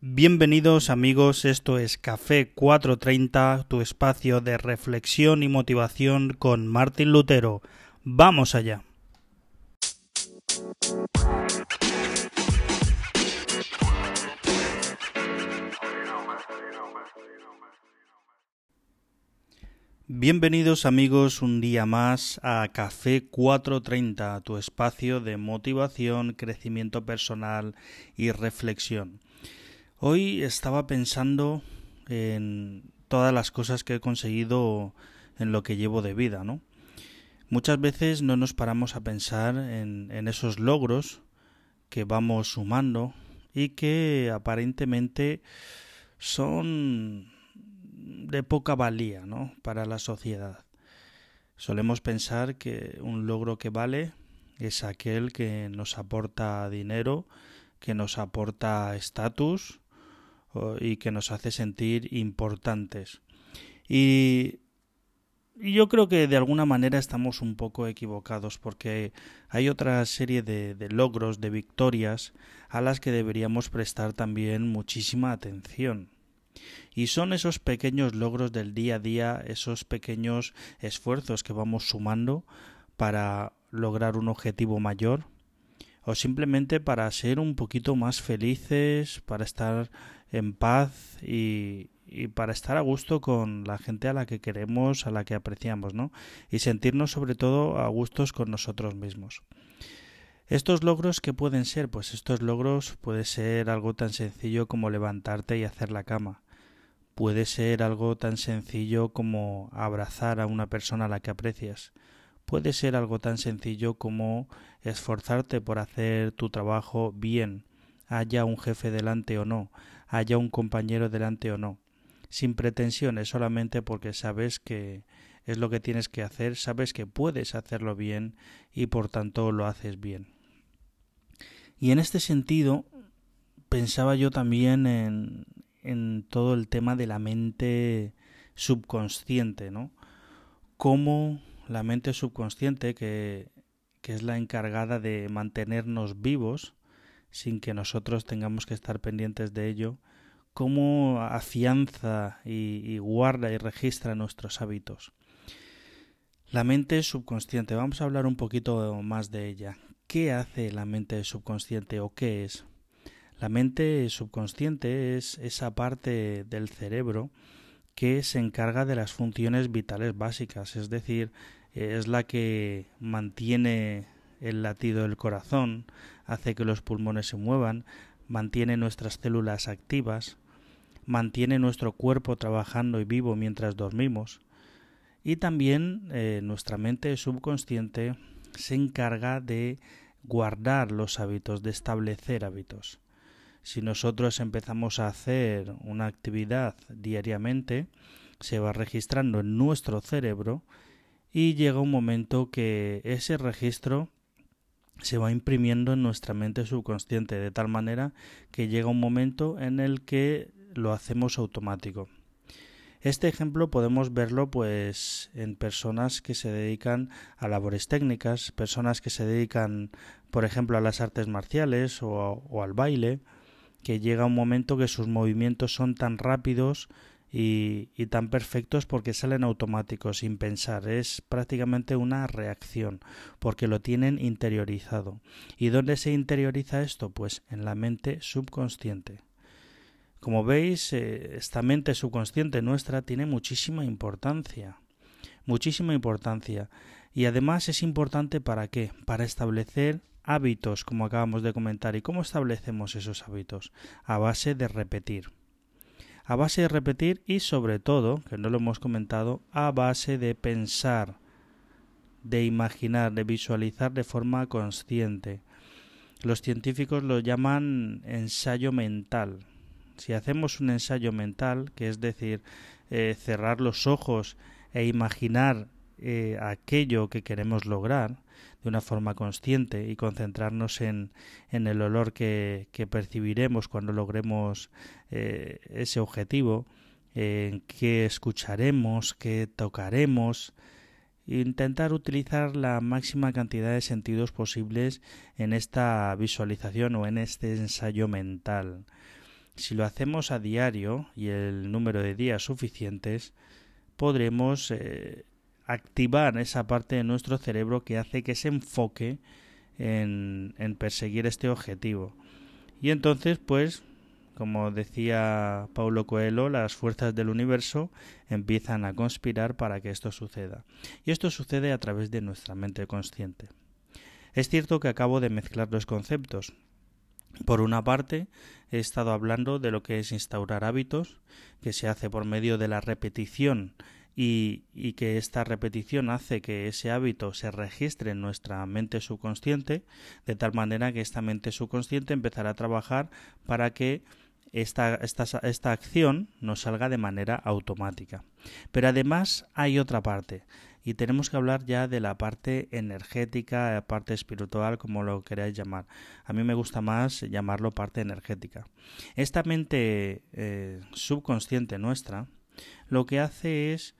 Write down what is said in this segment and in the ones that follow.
Bienvenidos amigos, esto es Café 430, tu espacio de reflexión y motivación con Martín Lutero. Vamos allá. Bienvenidos amigos un día más a Café 430, tu espacio de motivación, crecimiento personal y reflexión. Hoy estaba pensando en todas las cosas que he conseguido en lo que llevo de vida, ¿no? Muchas veces no nos paramos a pensar en, en esos logros que vamos sumando y que aparentemente son de poca valía, ¿no? Para la sociedad. Solemos pensar que un logro que vale es aquel que nos aporta dinero, que nos aporta estatus, y que nos hace sentir importantes. Y, yo creo que de alguna manera estamos un poco equivocados porque hay otra serie de, de logros, de victorias, a las que deberíamos prestar también muchísima atención. Y son esos pequeños logros del día a día, esos pequeños esfuerzos que vamos sumando para lograr un objetivo mayor o simplemente para ser un poquito más felices, para estar en paz y, para estar a gusto con la gente a la que queremos, a la que apreciamos, ¿no? Y sentirnos sobre todo a gustos con nosotros mismos. Estos logros que pueden ser, pues estos logros puede ser algo tan sencillo como levantarte y hacer la cama. Puede ser algo tan sencillo como abrazar a una persona a la que aprecias. Puede ser algo tan sencillo como esforzarte por hacer tu trabajo bien, haya un jefe delante o no, haya un compañero delante o no, sin pretensiones, solamente porque sabes que es lo que tienes que hacer, sabes que puedes hacerlo bien y por tanto lo haces bien. Y en este sentido, pensaba yo también en, en todo el tema de la mente subconsciente, ¿no? Cómo la mente subconsciente, que, que es la encargada de mantenernos vivos, sin que nosotros tengamos que estar pendientes de ello, cómo afianza y, guarda y registra nuestros hábitos. La mente subconsciente, vamos a hablar un poquito más de ella. ¿Qué hace la mente subconsciente o qué es? La mente subconsciente es esa parte del cerebro que se encarga de las funciones vitales básicas, es decir, es la que mantiene el latido del corazón, hace que los pulmones se muevan, mantiene nuestras células activas, mantiene nuestro cuerpo trabajando y vivo mientras dormimos, y también eh, nuestra mente subconsciente se encarga de guardar los hábitos, de establecer hábitos. Si nosotros empezamos a hacer una actividad diariamente, se va registrando en nuestro cerebro y llega un momento que ese registro se va imprimiendo en nuestra mente subconsciente de tal manera que llega un momento en el que lo hacemos automático. Este ejemplo podemos verlo pues en personas que se dedican a labores técnicas, personas que se dedican por ejemplo a las artes marciales o, o al baile, que llega un momento que sus movimientos son tan rápidos y, tan perfectos porque salen automáticos, sin pensar. Es prácticamente una reacción, porque lo tienen interiorizado. ¿Y dónde se interioriza esto? Pues en la mente subconsciente. Como veis, eh, esta mente subconsciente nuestra tiene muchísima importancia. Muchísima importancia. Y además es importante para qué? Para establecer hábitos, como acabamos de comentar. ¿Y cómo establecemos esos hábitos? A base de repetir a base de repetir y sobre todo, que no lo hemos comentado, a base de pensar, de imaginar, de visualizar de forma consciente. Los científicos lo llaman ensayo mental. Si hacemos un ensayo mental, que es decir, eh, cerrar los ojos e imaginar eh, aquello que queremos lograr de una forma consciente y concentrarnos en, en el olor que, percibiremos cuando logremos eh, ese objetivo, en qué escucharemos, qué tocaremos, intentar utilizar la máxima cantidad de sentidos posibles en esta visualización o en este ensayo mental. Si lo hacemos a diario y el número de días suficientes, podremos eh, activar esa parte de nuestro cerebro que hace que se enfoque en, perseguir este objetivo. Y entonces, pues, como decía Paulo Coelho, las fuerzas del universo empiezan a conspirar para que esto suceda. Y esto sucede a través de nuestra mente consciente. Es cierto que acabo de mezclar los conceptos. Por una parte, he estado hablando de lo que es instaurar hábitos, que se hace por medio de la repetición y, que esta repetición hace que ese hábito se registre en nuestra mente subconsciente, de tal manera que esta mente subconsciente empezará a trabajar para que esta, esta, esta acción nos salga de manera automática. Pero además hay otra parte, y tenemos que hablar ya de la parte energética, la parte espiritual, como lo queráis llamar. A mí me gusta más llamarlo parte energética. Esta mente eh, subconsciente nuestra lo que hace es,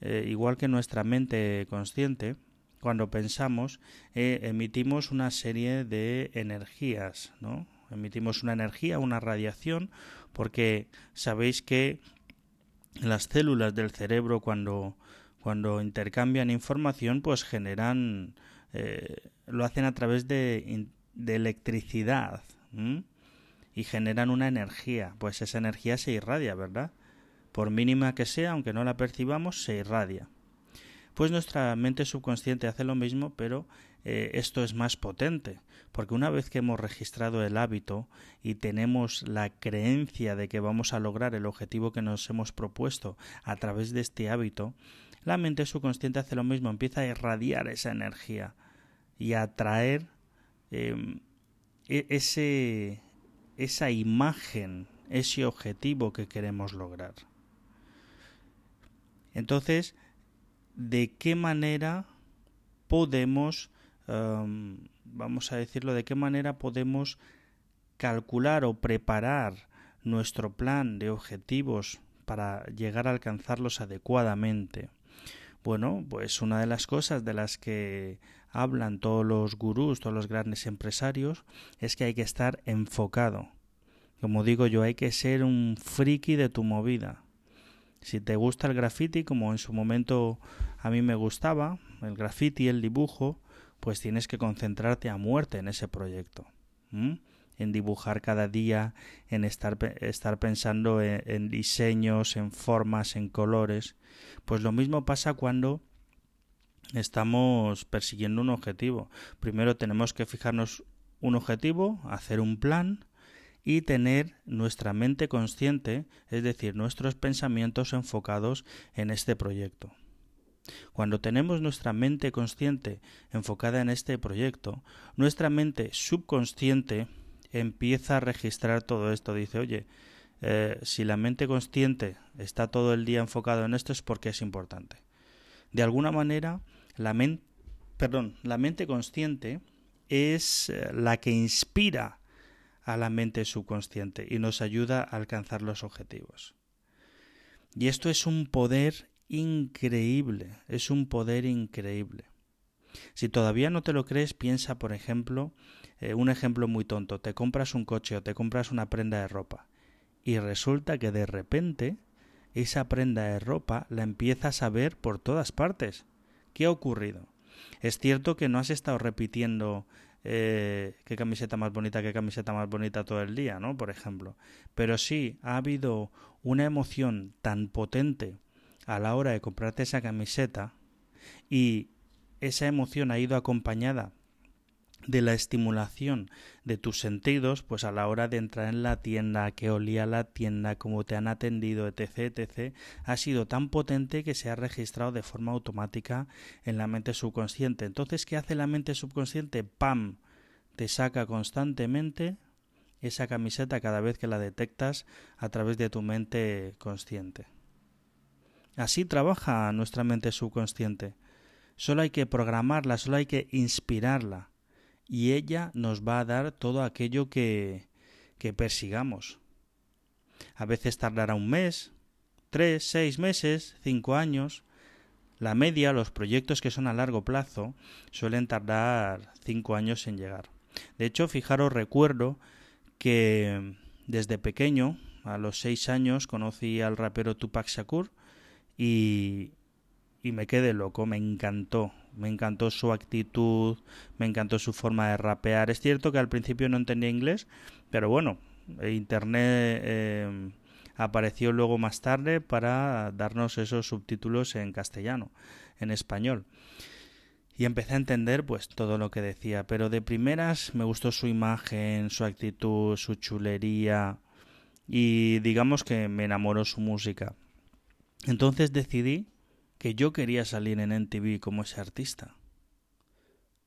eh, igual que nuestra mente consciente, cuando pensamos, eh, emitimos una serie de energías, ¿no? emitimos una energía, una radiación, porque sabéis que las células del cerebro cuando, cuando intercambian información, pues generan, eh, lo hacen a través de, de electricidad y generan una energía, pues esa energía se irradia, ¿verdad? Por mínima que sea, aunque no la percibamos, se irradia. Pues nuestra mente subconsciente hace lo mismo, pero eh, esto es más potente, porque una vez que hemos registrado el hábito y tenemos la creencia de que vamos a lograr el objetivo que nos hemos propuesto a través de este hábito, la mente subconsciente hace lo mismo, empieza a irradiar esa energía y a atraer em, e, ese, esa imagen, ese objetivo que queremos lograr. Entonces, ¿de qué manera podemos vamos a decirlo, de qué manera podemos calcular o preparar nuestro plan de objetivos para llegar a alcanzarlos adecuadamente. Bueno, pues una de las cosas de las que hablan todos los gurús, todos los grandes empresarios, es que hay que estar enfocado. Como digo yo, hay que ser un friki de tu movida. Si te gusta el graffiti, como en su momento a mí me gustaba, el graffiti, el dibujo, pues tienes que concentrarte a muerte en ese proyecto. en dibujar cada día, en estar, estar pensando en, en, diseños, en formas, en colores. Pues lo mismo pasa cuando estamos persiguiendo un objetivo. Primero tenemos que fijarnos un objetivo, hacer un plan y tener nuestra mente consciente, es decir, nuestros pensamientos enfocados en este proyecto. Cuando tenemos nuestra mente consciente enfocada en este proyecto, nuestra mente subconsciente empieza a registrar todo esto. Dice, oye, eh, si la mente consciente está todo el día enfocado en esto es porque es importante. De alguna manera, la, perdón, la mente consciente es eh, la que inspira a la mente subconsciente y nos ayuda a alcanzar los objetivos. Y esto es un poder increíble, es un poder increíble. Si todavía no te lo crees, piensa, por ejemplo, eh, un ejemplo muy tonto, te compras un coche o te compras una prenda de ropa y resulta que de repente esa prenda de ropa la empiezas a ver por todas partes. ¿Qué ha ocurrido? Es cierto que no has estado repitiendo eh, qué camiseta más bonita, qué camiseta más bonita todo el día, ¿no? Por ejemplo. Pero sí ha habido una emoción tan potente a la hora de comprarte esa camiseta y esa emoción ha ido acompañada de la estimulación de tus sentidos, pues a la hora de entrar en la tienda, que olía la tienda, cómo te han atendido, etc., etc., ha sido tan potente que se ha registrado de forma automática en la mente subconsciente. Entonces, ¿qué hace la mente subconsciente? ¡Pam! Te saca constantemente esa camiseta cada vez que la detectas a través de tu mente consciente. Así trabaja nuestra mente subconsciente. Solo hay que programarla, solo hay que inspirarla. Y ella nos va a dar todo aquello que, que persigamos. A veces tardará un mes, tres, seis meses, cinco años. La media, los proyectos que son a largo plazo, suelen tardar cinco años en llegar. De hecho, fijaros, recuerdo que desde pequeño, a los seis años, conocí al rapero Tupac Shakur y, y me quedé loco, me encantó, me encantó su actitud, me encantó su forma de rapear. Es cierto que al principio no entendía inglés, pero bueno, Internet eh, apareció luego más tarde para darnos esos subtítulos en castellano, en español. Y empecé a entender pues todo lo que decía, pero de primeras me gustó su imagen, su actitud, su chulería y digamos que me enamoró su música. Entonces decidí que yo quería salir en NTV como ese artista.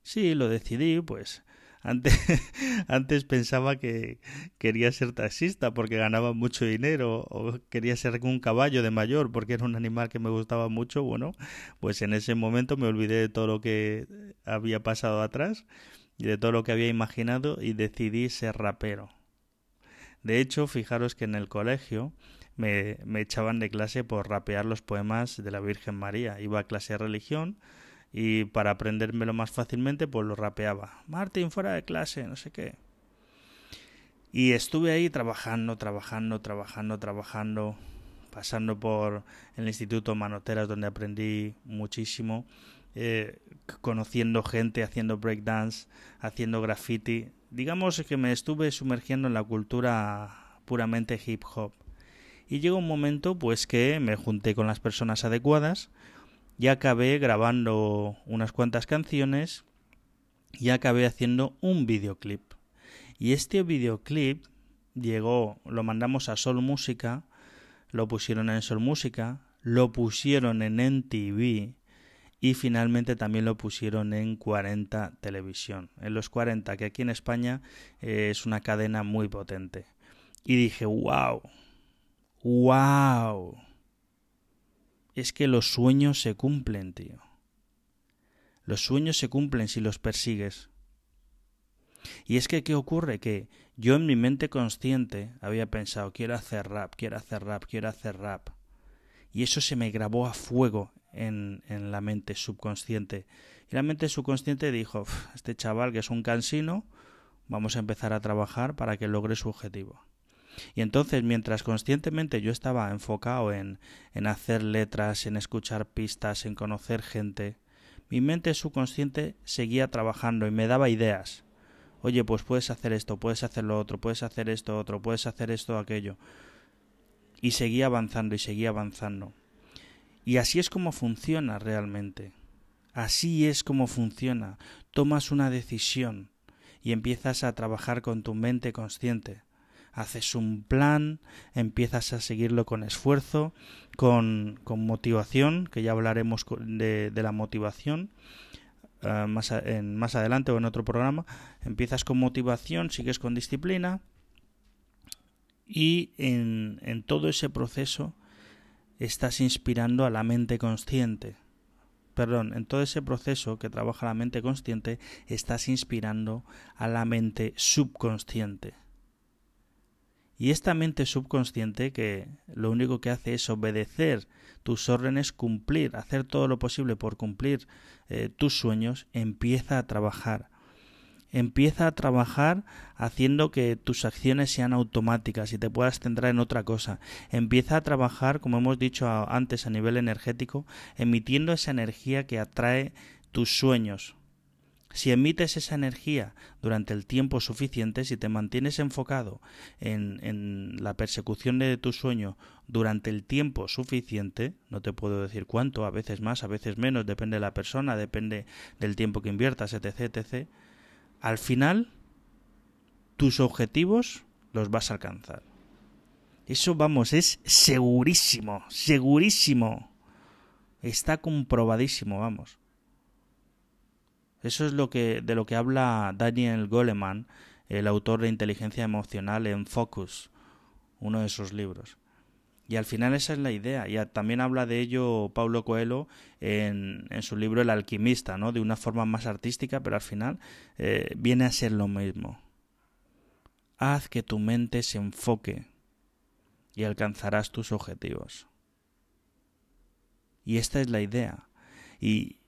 Sí, lo decidí, pues antes, antes pensaba que quería ser taxista porque ganaba mucho dinero o quería ser un caballo de mayor porque era un animal que me gustaba mucho. Bueno, pues en ese momento me olvidé de todo lo que había pasado atrás y de todo lo que había imaginado y decidí ser rapero. De hecho, fijaros que en el colegio me, echaban de clase por rapear los poemas de la Virgen María. Iba a clase de religión y para aprendérmelo más fácilmente pues lo rapeaba. Martín fuera de clase, no sé qué. Y estuve ahí trabajando, trabajando, trabajando, trabajando, pasando por el Instituto Manoteras donde aprendí muchísimo, eh, conociendo gente, haciendo breakdance, haciendo graffiti. Digamos que me estuve sumergiendo en la cultura puramente hip hop. Y llegó un momento pues que me junté con las personas adecuadas, y acabé grabando unas cuantas canciones y acabé haciendo un videoclip. Y este videoclip llegó, lo mandamos a Sol Música, lo pusieron en Sol Música, lo pusieron en NTV y finalmente también lo pusieron en 40 Televisión. En los 40, que aquí en España eh, es una cadena muy potente. Y dije, wow, wow es que los sueños se cumplen, tío. Los sueños se cumplen si los persigues. Y es que, ¿qué ocurre? Que yo en mi mente consciente había pensado, quiero hacer rap, quiero hacer rap, quiero hacer rap. Y eso se me grabó a fuego en, en la mente subconsciente. Y la mente subconsciente dijo, este chaval que es un cansino, vamos a empezar a trabajar para que logre su objetivo. Y entonces, mientras conscientemente yo estaba enfocado en, en hacer letras, en escuchar pistas, en conocer gente, mi mente subconsciente seguía trabajando y me daba ideas. Oye, pues puedes hacer esto, puedes hacer lo otro, puedes hacer esto otro, puedes hacer esto aquello. Y seguía avanzando y seguía avanzando. Y así es como funciona realmente. Así es como funciona. Tomas una decisión y empiezas a trabajar con tu mente consciente haces un plan, empiezas a seguirlo con esfuerzo, con, con motivación, que ya hablaremos de, la motivación uh, más, en, más adelante o en otro programa, empiezas con motivación, sigues con disciplina y en, en todo ese proceso estás inspirando a la mente consciente. Perdón, en todo ese proceso que trabaja la mente consciente, estás inspirando a la mente subconsciente. Y esta mente subconsciente que lo único que hace es obedecer tus órdenes, cumplir, hacer todo lo posible por cumplir eh, tus sueños, empieza a trabajar. Empieza a trabajar haciendo que tus acciones sean automáticas y te puedas centrar en otra cosa. Empieza a trabajar, como hemos dicho antes, a nivel energético, emitiendo esa energía que atrae tus sueños, si emites esa energía durante el tiempo suficiente, si te mantienes enfocado en, en, la persecución de tu sueño durante el tiempo suficiente, no te puedo decir cuánto, a veces más, a veces menos, depende de la persona, depende del tiempo que inviertas, etc., etc., al final tus objetivos los vas a alcanzar. Eso, vamos, es segurísimo, segurísimo. Está comprobadísimo, vamos. Eso es lo que, de lo que habla Daniel Goleman, el autor de Inteligencia Emocional en Focus, uno de sus libros. Y al final esa es la idea. Y también habla de ello Paulo Coelho en, en, su libro El alquimista, ¿no? De una forma más artística, pero al final eh, viene a ser lo mismo. Haz que tu mente se enfoque y alcanzarás tus objetivos. Y esta es la idea Y,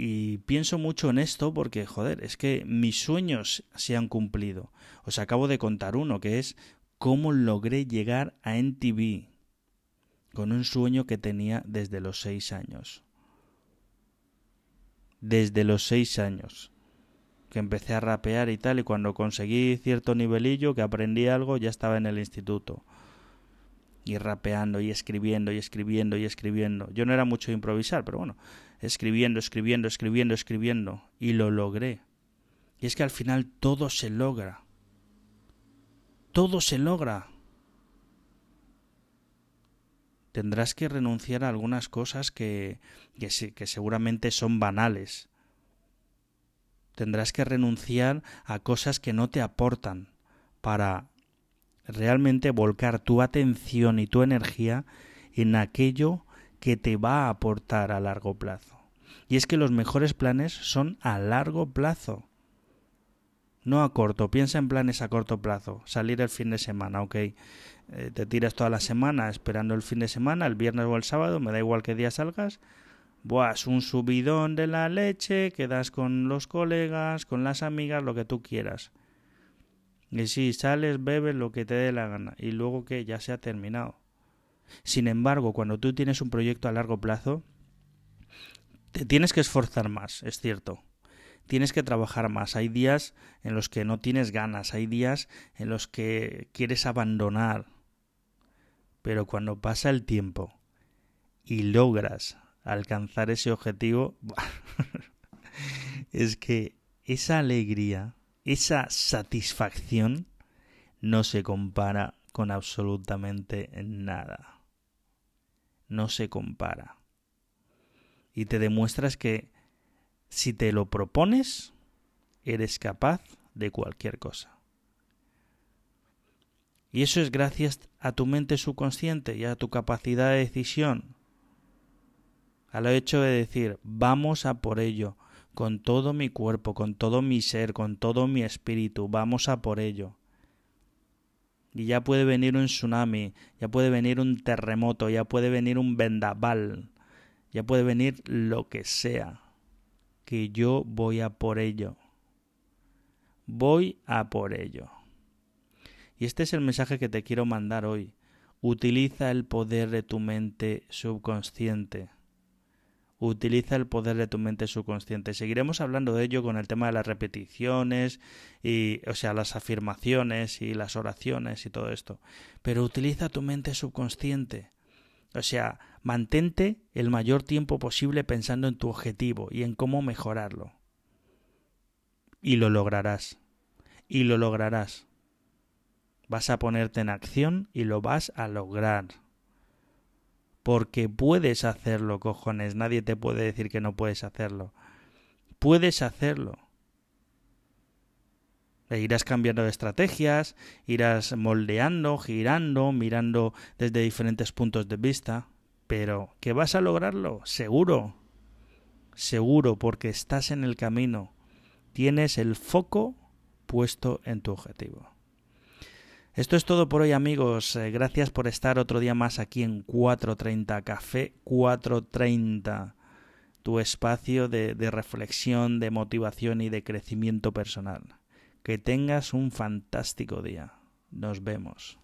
y pienso mucho en esto porque, joder, es que mis sueños se han cumplido. Os acabo de contar uno, que es cómo logré llegar a NTV con un sueño que tenía desde los seis años. Desde los seis años. Que empecé a rapear y tal, y cuando conseguí cierto nivelillo, que aprendí algo, ya estaba en el instituto. Y rapeando, y escribiendo, y escribiendo, y escribiendo. Yo no era mucho improvisar, pero bueno, escribiendo, escribiendo, escribiendo, escribiendo, y lo logré. Y es que al final todo se logra. Todo se logra. Tendrás que renunciar a algunas cosas que, que, que seguramente son banales. Tendrás que renunciar a cosas que no te aportan para realmente volcar tu atención y tu energía en aquello que te va a aportar a largo plazo. Y es que los mejores planes son a largo plazo. No a corto, piensa en planes a corto plazo. Salir el fin de semana, ok. Eh, te tiras toda la semana esperando el fin de semana, el viernes o el sábado, me da igual qué día salgas. Buah, es un subidón de la leche, quedas con los colegas, con las amigas, lo que tú quieras. Y si sales, bebes lo que te dé la gana. Y luego que ya se ha terminado. Sin embargo, cuando tú tienes un proyecto a largo plazo, te tienes que esforzar más, es cierto. Tienes que trabajar más. Hay días en los que no tienes ganas, hay días en los que quieres abandonar. Pero cuando pasa el tiempo y logras alcanzar ese objetivo, es que esa alegría, esa satisfacción no se compara con absolutamente nada no se compara. Y te demuestras que si te lo propones, eres capaz de cualquier cosa. Y eso es gracias a tu mente subconsciente y a tu capacidad de decisión. Al hecho de decir, vamos a por ello, con todo mi cuerpo, con todo mi ser, con todo mi espíritu, vamos a por ello y ya puede venir un tsunami, ya puede venir un terremoto, ya puede venir un vendaval, ya puede venir lo que sea, que yo voy a por ello. Voy a por ello. Y este es el mensaje que te quiero mandar hoy. Utiliza el poder de tu mente subconsciente utiliza el poder de tu mente subconsciente. Seguiremos hablando de ello con el tema de las repeticiones y, o sea, las afirmaciones y las oraciones y todo esto. Pero utiliza tu mente subconsciente. O sea, mantente el mayor tiempo posible pensando en tu objetivo y en cómo mejorarlo. Y lo lograrás. Y lo lograrás. Vas a ponerte en acción y lo vas a lograr porque puedes hacerlo, cojones. Nadie te puede decir que no puedes hacerlo. Puedes hacerlo. E irás cambiando de estrategias, irás moldeando, girando, mirando desde diferentes puntos de vista, pero que vas a lograrlo, seguro. Seguro, porque estás en el camino. Tienes el foco puesto en tu objetivo. Esto es todo por hoy amigos. Eh, gracias por estar otro día más aquí en 430 Café 430. Tu espacio de, de reflexión, de motivación y de crecimiento personal. Que tengas un fantástico día. Nos vemos.